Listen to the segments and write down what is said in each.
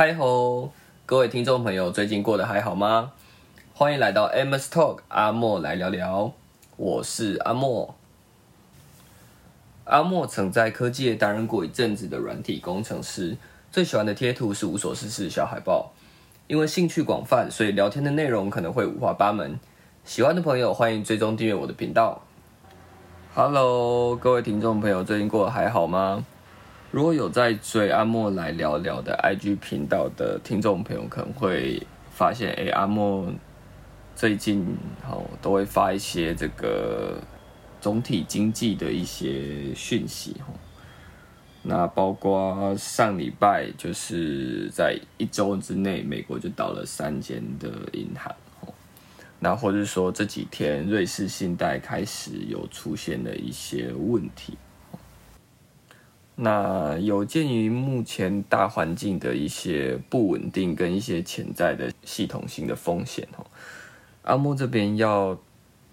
嗨吼，各位听众朋友，最近过得还好吗？欢迎来到 Amos Talk，阿莫来聊聊。我是阿莫。阿莫曾在科技业担任过一阵子的软体工程师，最喜欢的贴图是无所事事小海报。因为兴趣广泛，所以聊天的内容可能会五花八门。喜欢的朋友欢迎追踪订阅我的频道。Hello，各位听众朋友，最近过得还好吗？如果有在追阿莫来聊聊的 IG 频道的听众朋友，可能会发现，哎，阿莫最近哦都会发一些这个总体经济的一些讯息哈。那包括上礼拜就是在一周之内，美国就倒了三间的银行哦。那或者说这几天瑞士信贷开始有出现了一些问题。那有鉴于目前大环境的一些不稳定跟一些潜在的系统性的风险哦，阿莫这边要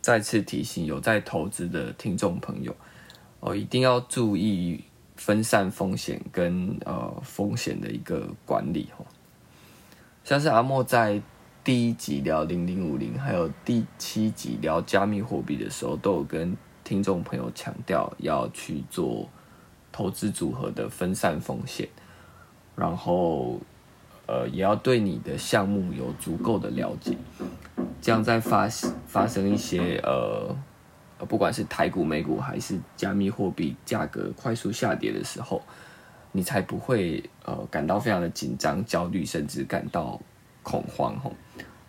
再次提醒有在投资的听众朋友哦，一定要注意分散风险跟呃风险的一个管理哦。像是阿莫在第一集聊零零五零，还有第七集聊加密货币的时候，都有跟听众朋友强调要去做。投资组合的分散风险，然后呃也要对你的项目有足够的了解，这样在发发生一些呃不管是台股、美股还是加密货币价格快速下跌的时候，你才不会呃感到非常的紧张、焦虑，甚至感到恐慌吼，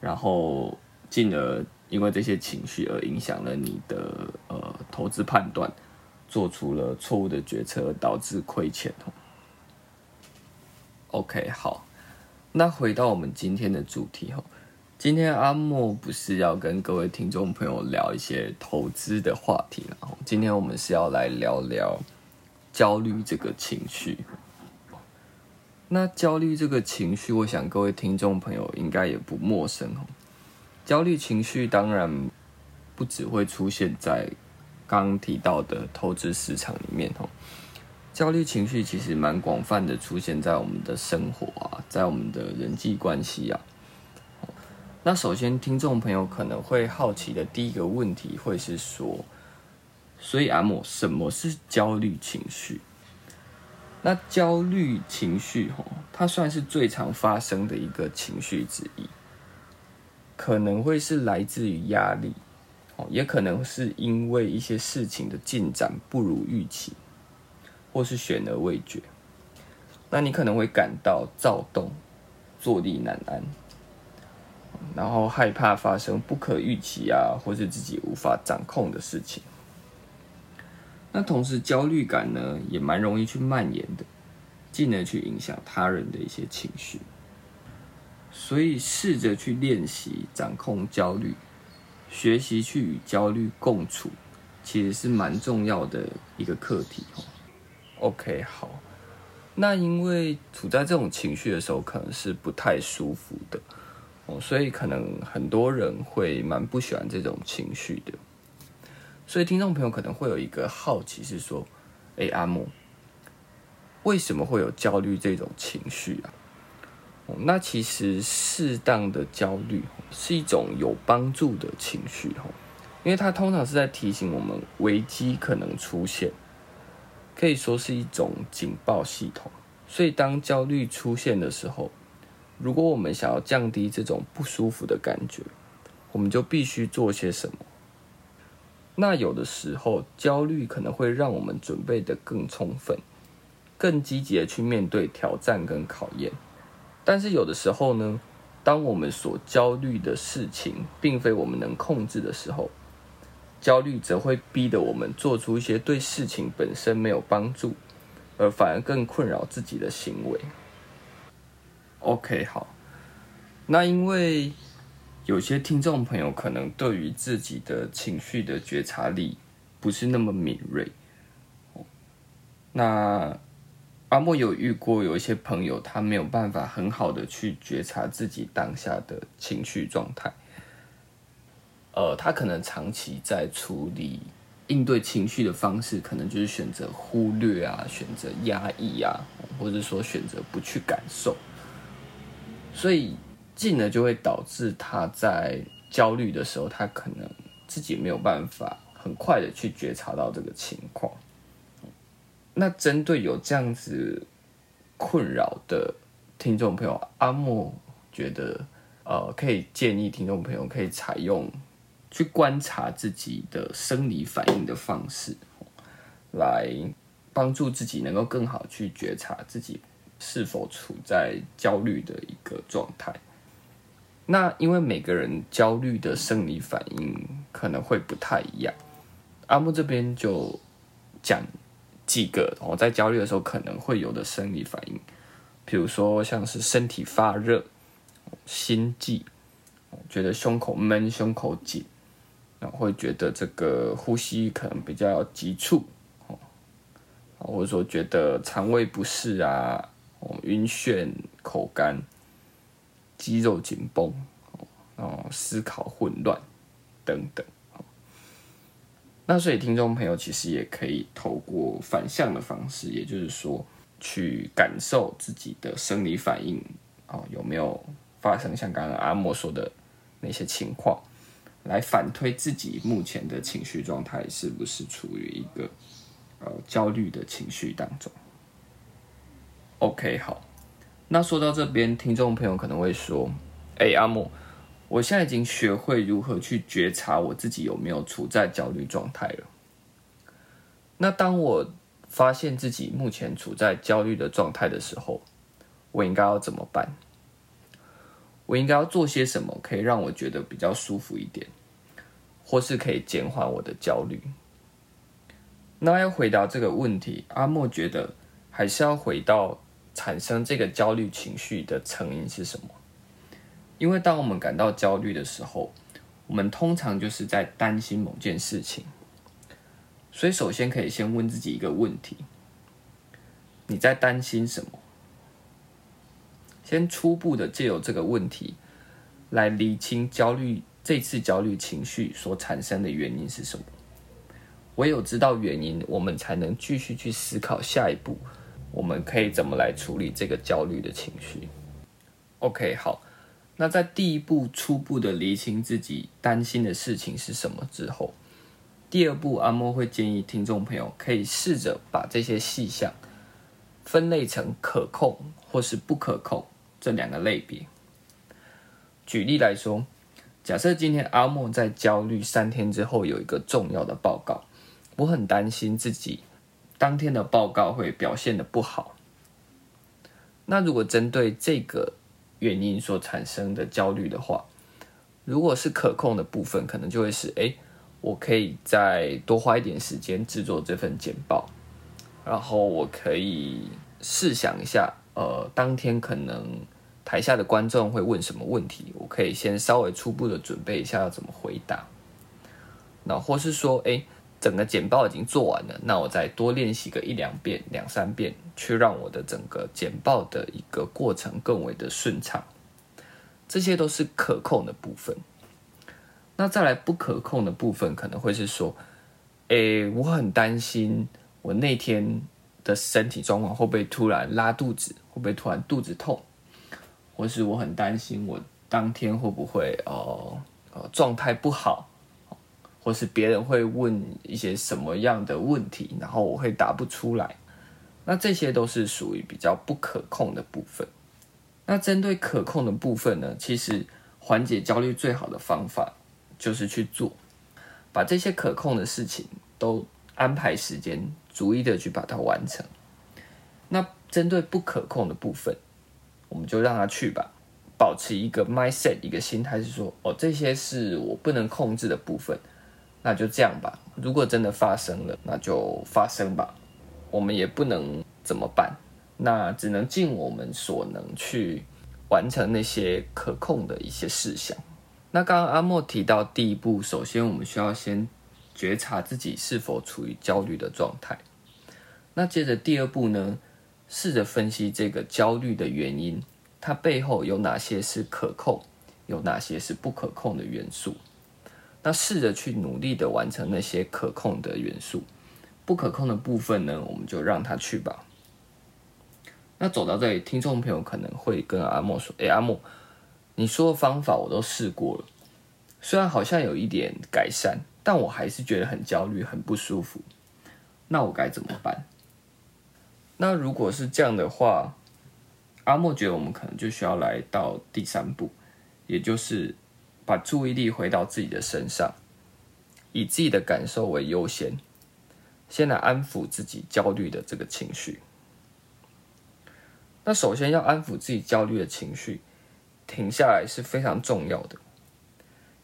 然后进而因为这些情绪而影响了你的呃投资判断。做出了错误的决策，导致亏钱哦。OK，好，那回到我们今天的主题哈，今天阿莫不是要跟各位听众朋友聊一些投资的话题了，今天我们是要来聊聊焦虑这个情绪。那焦虑这个情绪，我想各位听众朋友应该也不陌生哦。焦虑情绪当然不只会出现在。刚提到的投资市场里面，吼，焦虑情绪其实蛮广泛的，出现在我们的生活啊，在我们的人际关系啊。那首先，听众朋友可能会好奇的第一个问题会是说，所以阿莫，什么是焦虑情绪？那焦虑情绪，吼，它算是最常发生的一个情绪之一，可能会是来自于压力。也可能是因为一些事情的进展不如预期，或是悬而未决，那你可能会感到躁动、坐立难安，然后害怕发生不可预期啊，或是自己无法掌控的事情。那同时焦虑感呢，也蛮容易去蔓延的，进而去影响他人的一些情绪。所以试着去练习掌控焦虑。学习去与焦虑共处，其实是蛮重要的一个课题 OK，好，那因为处在这种情绪的时候，可能是不太舒服的哦，所以可能很多人会蛮不喜欢这种情绪的。所以听众朋友可能会有一个好奇是说：，哎，阿莫，为什么会有焦虑这种情绪啊？那其实适当的焦虑是一种有帮助的情绪，因为它通常是在提醒我们危机可能出现，可以说是一种警报系统。所以当焦虑出现的时候，如果我们想要降低这种不舒服的感觉，我们就必须做些什么。那有的时候焦虑可能会让我们准备的更充分，更积极的去面对挑战跟考验。但是有的时候呢，当我们所焦虑的事情并非我们能控制的时候，焦虑则会逼得我们做出一些对事情本身没有帮助，而反而更困扰自己的行为。OK，好，那因为有些听众朋友可能对于自己的情绪的觉察力不是那么敏锐，那。阿莫有遇过有一些朋友，他没有办法很好的去觉察自己当下的情绪状态，呃，他可能长期在处理应对情绪的方式，可能就是选择忽略啊，选择压抑啊，或者说选择不去感受，所以进而就会导致他在焦虑的时候，他可能自己没有办法很快的去觉察到这个情况。那针对有这样子困扰的听众朋友，阿莫觉得，呃，可以建议听众朋友可以采用去观察自己的生理反应的方式，来帮助自己能够更好去觉察自己是否处在焦虑的一个状态。那因为每个人焦虑的生理反应可能会不太一样，阿莫这边就讲。几个我在焦虑的时候可能会有的生理反应，比如说像是身体发热、心悸，觉得胸口闷、胸口紧，然后会觉得这个呼吸可能比较急促，哦，或者说觉得肠胃不适啊，哦，晕眩、口干、肌肉紧绷，哦，思考混乱等等。那所以，听众朋友其实也可以透过反向的方式，也就是说，去感受自己的生理反应，哦，有没有发生像刚刚阿莫说的那些情况，来反推自己目前的情绪状态是不是处于一个呃焦虑的情绪当中。OK，好，那说到这边，听众朋友可能会说，哎，阿莫。我现在已经学会如何去觉察我自己有没有处在焦虑状态了。那当我发现自己目前处在焦虑的状态的时候，我应该要怎么办？我应该要做些什么可以让我觉得比较舒服一点，或是可以减缓我的焦虑？那要回答这个问题，阿莫觉得还是要回到产生这个焦虑情绪的成因是什么？因为当我们感到焦虑的时候，我们通常就是在担心某件事情。所以，首先可以先问自己一个问题：你在担心什么？先初步的借由这个问题来理清焦虑这次焦虑情绪所产生的原因是什么。唯有知道原因，我们才能继续去思考下一步我们可以怎么来处理这个焦虑的情绪。OK，好。那在第一步初步的厘清自己担心的事情是什么之后，第二步阿莫会建议听众朋友可以试着把这些细项分类成可控或是不可控这两个类别。举例来说，假设今天阿莫在焦虑三天之后有一个重要的报告，我很担心自己当天的报告会表现的不好。那如果针对这个，原因所产生的焦虑的话，如果是可控的部分，可能就会是：哎，我可以再多花一点时间制作这份简报，然后我可以试想一下，呃，当天可能台下的观众会问什么问题，我可以先稍微初步的准备一下要怎么回答。那或是说，哎。整个简报已经做完了，那我再多练习个一两遍、两三遍，去让我的整个简报的一个过程更为的顺畅。这些都是可控的部分。那再来不可控的部分，可能会是说，诶，我很担心我那天的身体状况会不会突然拉肚子，会不会突然肚子痛，或是我很担心我当天会不会呃呃状态不好。或是别人会问一些什么样的问题，然后我会答不出来，那这些都是属于比较不可控的部分。那针对可控的部分呢，其实缓解焦虑最好的方法就是去做，把这些可控的事情都安排时间，逐一的去把它完成。那针对不可控的部分，我们就让他去吧，保持一个 mindset，一个心态是说，哦，这些是我不能控制的部分。那就这样吧。如果真的发生了，那就发生吧。我们也不能怎么办，那只能尽我们所能去完成那些可控的一些事项。那刚刚阿莫提到第一步，首先我们需要先觉察自己是否处于焦虑的状态。那接着第二步呢，试着分析这个焦虑的原因，它背后有哪些是可控，有哪些是不可控的元素。那试着去努力的完成那些可控的元素，不可控的部分呢，我们就让它去吧。那走到这里，听众朋友可能会跟阿莫说：“哎，阿莫，你说的方法我都试过了，虽然好像有一点改善，但我还是觉得很焦虑、很不舒服。那我该怎么办？”那如果是这样的话，阿莫觉得我们可能就需要来到第三步，也就是把注意力回到自己的身上，以自己的感受为优先，先来安抚自己焦虑的这个情绪。那首先要安抚自己焦虑的情绪，停下来是非常重要的。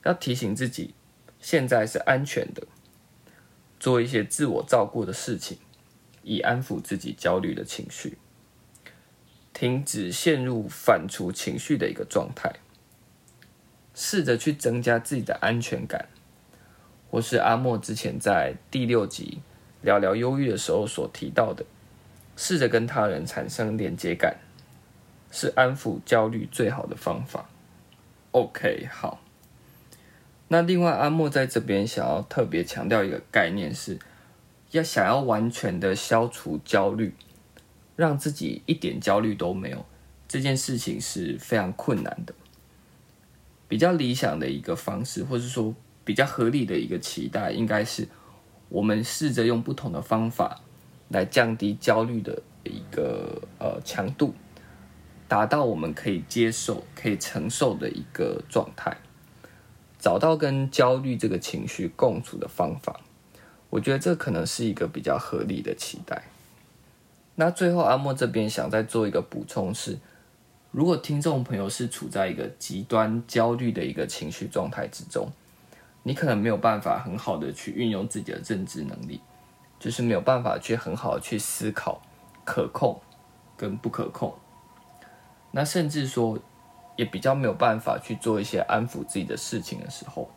要提醒自己，现在是安全的，做一些自我照顾的事情，以安抚自己焦虑的情绪。停止陷入反刍情绪的一个状态，试着去增加自己的安全感，或是阿莫之前在第六集聊聊忧郁的时候所提到的，试着跟他人产生连接感，是安抚焦虑最好的方法。OK，好。那另外，阿莫在这边想要特别强调一个概念，是要想要完全的消除焦虑。让自己一点焦虑都没有，这件事情是非常困难的。比较理想的一个方式，或者说比较合理的一个期待，应该是我们试着用不同的方法来降低焦虑的一个呃强度，达到我们可以接受、可以承受的一个状态，找到跟焦虑这个情绪共处的方法。我觉得这可能是一个比较合理的期待。那最后，阿莫这边想再做一个补充是：如果听众朋友是处在一个极端焦虑的一个情绪状态之中，你可能没有办法很好的去运用自己的认知能力，就是没有办法去很好的去思考可控跟不可控。那甚至说，也比较没有办法去做一些安抚自己的事情的时候，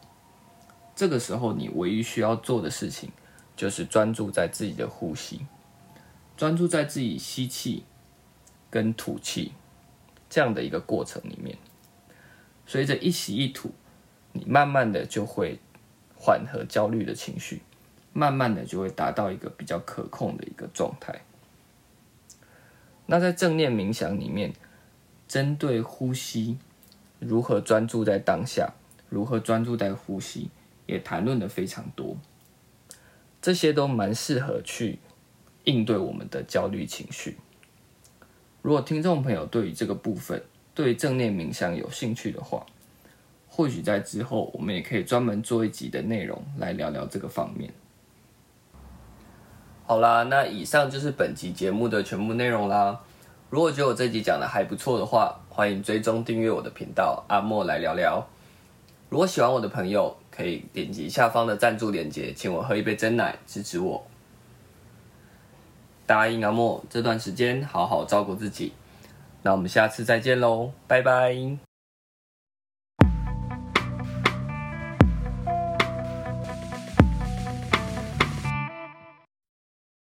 这个时候你唯一需要做的事情，就是专注在自己的呼吸。专注在自己吸气跟吐气这样的一个过程里面，随着一吸一吐，你慢慢的就会缓和焦虑的情绪，慢慢的就会达到一个比较可控的一个状态。那在正念冥想里面，针对呼吸如何专注在当下，如何专注在呼吸，也谈论的非常多，这些都蛮适合去。应对我们的焦虑情绪。如果听众朋友对于这个部分对正念冥想有兴趣的话，或许在之后我们也可以专门做一集的内容来聊聊这个方面。好啦，那以上就是本集节目的全部内容啦。如果觉得我这集讲的还不错的话，欢迎追踪订阅我的频道阿莫来聊聊。如果喜欢我的朋友，可以点击下方的赞助链接，请我喝一杯真奶支持我。答应阿莫这段时间好好照顾自己，那我们下次再见喽，拜拜。